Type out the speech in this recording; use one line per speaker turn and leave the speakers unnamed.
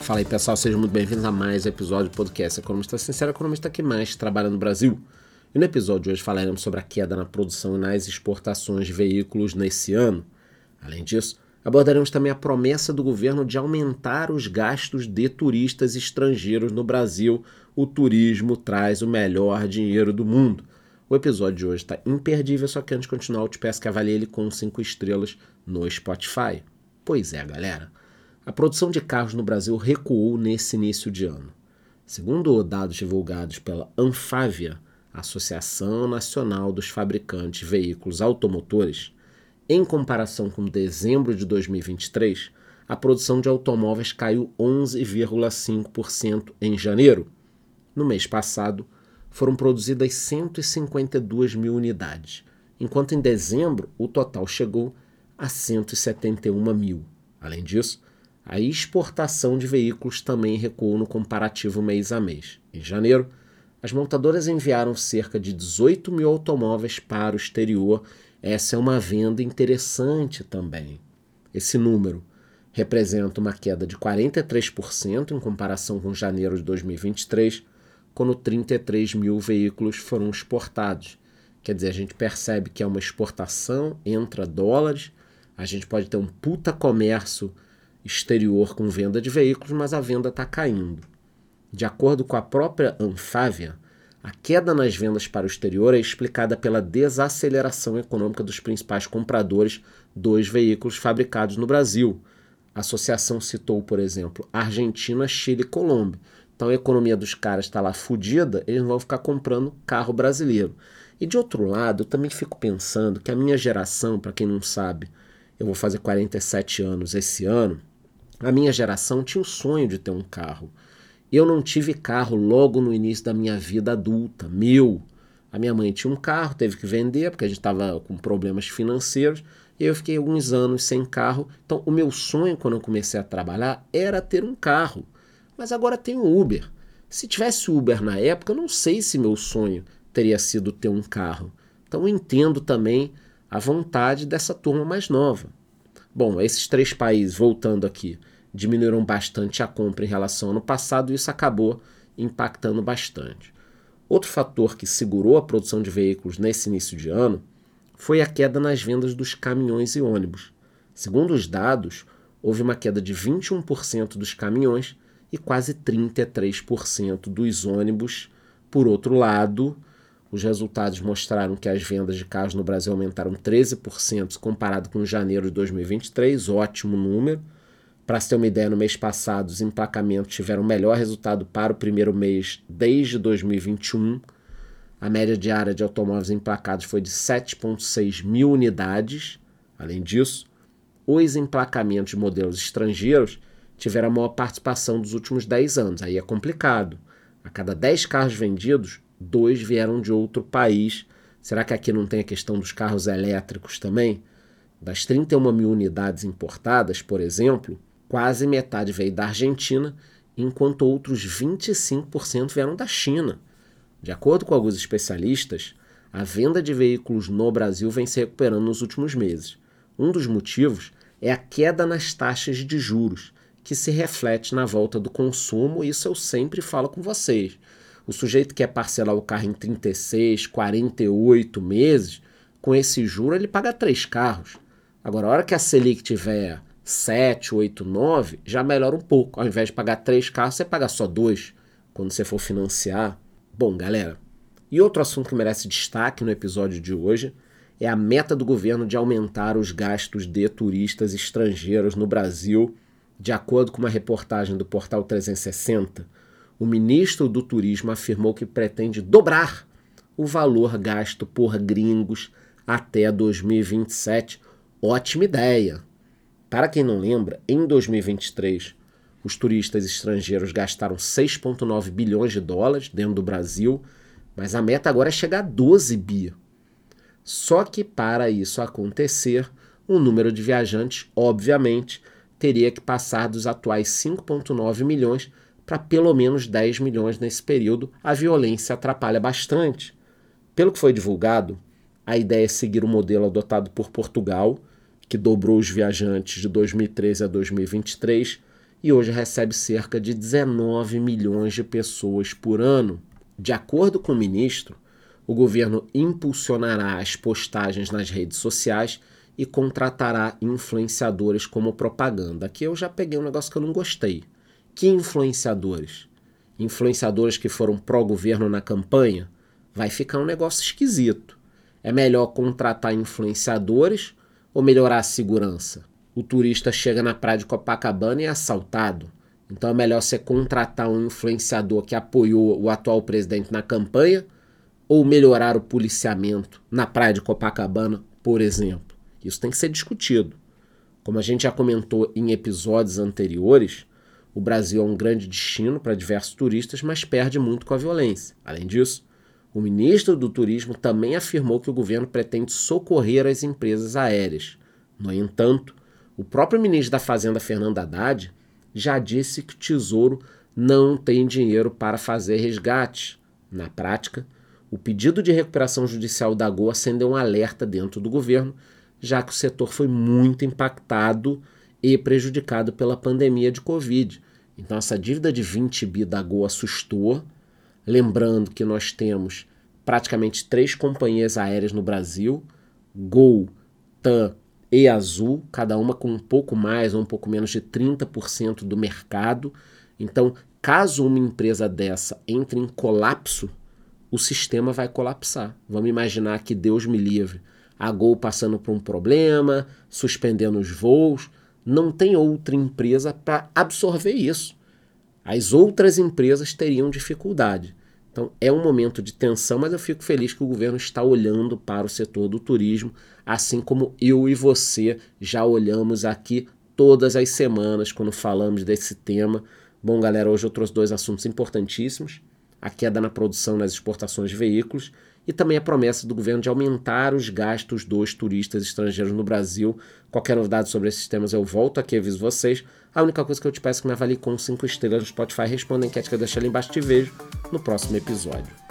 Fala aí pessoal, sejam muito bem-vindos a mais um episódio do podcast Economista Sincero, economista que mais trabalha no Brasil. E no episódio de hoje falaremos sobre a queda na produção e nas exportações de veículos nesse ano. Além disso, abordaremos também a promessa do governo de aumentar os gastos de turistas estrangeiros no Brasil. O turismo traz o melhor dinheiro do mundo. O episódio de hoje está imperdível, só que antes de continuar, eu te peço que avalie ele com 5 estrelas no Spotify. Pois é, galera. A produção de carros no Brasil recuou nesse início de ano. Segundo dados divulgados pela Anfávia, Associação Nacional dos Fabricantes de Veículos Automotores, em comparação com dezembro de 2023, a produção de automóveis caiu 11,5% em janeiro. No mês passado, foram produzidas 152 mil unidades, enquanto em dezembro o total chegou a 171 mil. Além disso, a exportação de veículos também recuou no comparativo mês a mês. Em janeiro, as montadoras enviaram cerca de 18 mil automóveis para o exterior. Essa é uma venda interessante também. Esse número representa uma queda de 43% em comparação com janeiro de 2023, quando 33 mil veículos foram exportados. Quer dizer, a gente percebe que é uma exportação, entra dólares, a gente pode ter um puta comércio exterior com venda de veículos, mas a venda está caindo. De acordo com a própria Anfávia, a queda nas vendas para o exterior é explicada pela desaceleração econômica dos principais compradores dos veículos fabricados no Brasil. A associação citou, por exemplo, Argentina, Chile e Colômbia. Então a economia dos caras está lá fodida, eles vão ficar comprando carro brasileiro. E de outro lado, eu também fico pensando que a minha geração, para quem não sabe, eu vou fazer 47 anos esse ano, a minha geração tinha o sonho de ter um carro. Eu não tive carro logo no início da minha vida adulta, meu. A minha mãe tinha um carro, teve que vender porque a gente estava com problemas financeiros. E eu fiquei alguns anos sem carro. Então, o meu sonho quando eu comecei a trabalhar era ter um carro. Mas agora tenho Uber. Se tivesse Uber na época, eu não sei se meu sonho teria sido ter um carro. Então, eu entendo também a vontade dessa turma mais nova. Bom, esses três países, voltando aqui, diminuíram bastante a compra em relação ao ano passado e isso acabou impactando bastante. Outro fator que segurou a produção de veículos nesse início de ano foi a queda nas vendas dos caminhões e ônibus. Segundo os dados, houve uma queda de 21% dos caminhões e quase 33% dos ônibus. Por outro lado, os resultados mostraram que as vendas de carros no Brasil aumentaram 13% comparado com janeiro de 2023, ótimo número. Para se ter uma ideia, no mês passado, os emplacamentos tiveram o melhor resultado para o primeiro mês desde 2021. A média diária de automóveis emplacados foi de 7,6 mil unidades. Além disso, os emplacamentos de modelos estrangeiros tiveram a maior participação dos últimos 10 anos. Aí é complicado. A cada 10 carros vendidos, dois vieram de outro país. Será que aqui não tem a questão dos carros elétricos também? Das 31 mil unidades importadas, por exemplo, quase metade veio da Argentina, enquanto outros 25% vieram da China. De acordo com alguns especialistas, a venda de veículos no Brasil vem se recuperando nos últimos meses. Um dos motivos é a queda nas taxas de juros, que se reflete na volta do consumo, isso eu sempre falo com vocês. O sujeito que quer parcelar o carro em 36, 48 meses, com esse juro ele paga três carros. Agora, a hora que a Selic tiver 7, 8, 9, já melhora um pouco. Ao invés de pagar três carros, você paga só dois quando você for financiar. Bom, galera, e outro assunto que merece destaque no episódio de hoje é a meta do governo de aumentar os gastos de turistas estrangeiros no Brasil. De acordo com uma reportagem do portal 360, o ministro do Turismo afirmou que pretende dobrar o valor gasto por gringos até 2027. Ótima ideia! Para quem não lembra, em 2023, os turistas estrangeiros gastaram 6,9 bilhões de dólares dentro do Brasil, mas a meta agora é chegar a 12 bi. Só que para isso acontecer, o número de viajantes, obviamente, teria que passar dos atuais 5,9 milhões para pelo menos 10 milhões nesse período. A violência atrapalha bastante. Pelo que foi divulgado, a ideia é seguir o modelo adotado por Portugal, que dobrou os viajantes de 2013 a 2023 e hoje recebe cerca de 19 milhões de pessoas por ano. De acordo com o ministro, o governo impulsionará as postagens nas redes sociais e contratará influenciadores como propaganda. Aqui eu já peguei um negócio que eu não gostei. Que influenciadores? Influenciadores que foram pró-governo na campanha? Vai ficar um negócio esquisito. É melhor contratar influenciadores ou melhorar a segurança? O turista chega na praia de Copacabana e é assaltado. Então é melhor você contratar um influenciador que apoiou o atual presidente na campanha ou melhorar o policiamento na praia de Copacabana, por exemplo. Isso tem que ser discutido. Como a gente já comentou em episódios anteriores, o Brasil é um grande destino para diversos turistas, mas perde muito com a violência. Além disso, o ministro do Turismo também afirmou que o governo pretende socorrer as empresas aéreas. No entanto, o próprio ministro da Fazenda, Fernando Haddad, já disse que o Tesouro não tem dinheiro para fazer resgate. Na prática, o pedido de recuperação judicial da Gol acendeu um alerta dentro do governo, já que o setor foi muito impactado e prejudicado pela pandemia de Covid. Então, essa dívida de 20 bi da Gol assustou Lembrando que nós temos praticamente três companhias aéreas no Brasil: Gol, TAM e Azul, cada uma com um pouco mais ou um pouco menos de 30% do mercado. Então, caso uma empresa dessa entre em colapso, o sistema vai colapsar. Vamos imaginar que Deus me livre, a Gol passando por um problema, suspendendo os voos, não tem outra empresa para absorver isso as outras empresas teriam dificuldade. Então é um momento de tensão, mas eu fico feliz que o governo está olhando para o setor do turismo, assim como eu e você já olhamos aqui todas as semanas quando falamos desse tema. Bom, galera, hoje eu trouxe dois assuntos importantíssimos: a queda na produção nas exportações de veículos e também a promessa do governo de aumentar os gastos dos turistas estrangeiros no Brasil. Qualquer novidade sobre esses temas eu volto aqui aviso vocês. A única coisa que eu te peço é que me avalie com 5 estrelas no Spotify. Responda a enquete que eu deixei ali embaixo. Te vejo no próximo episódio.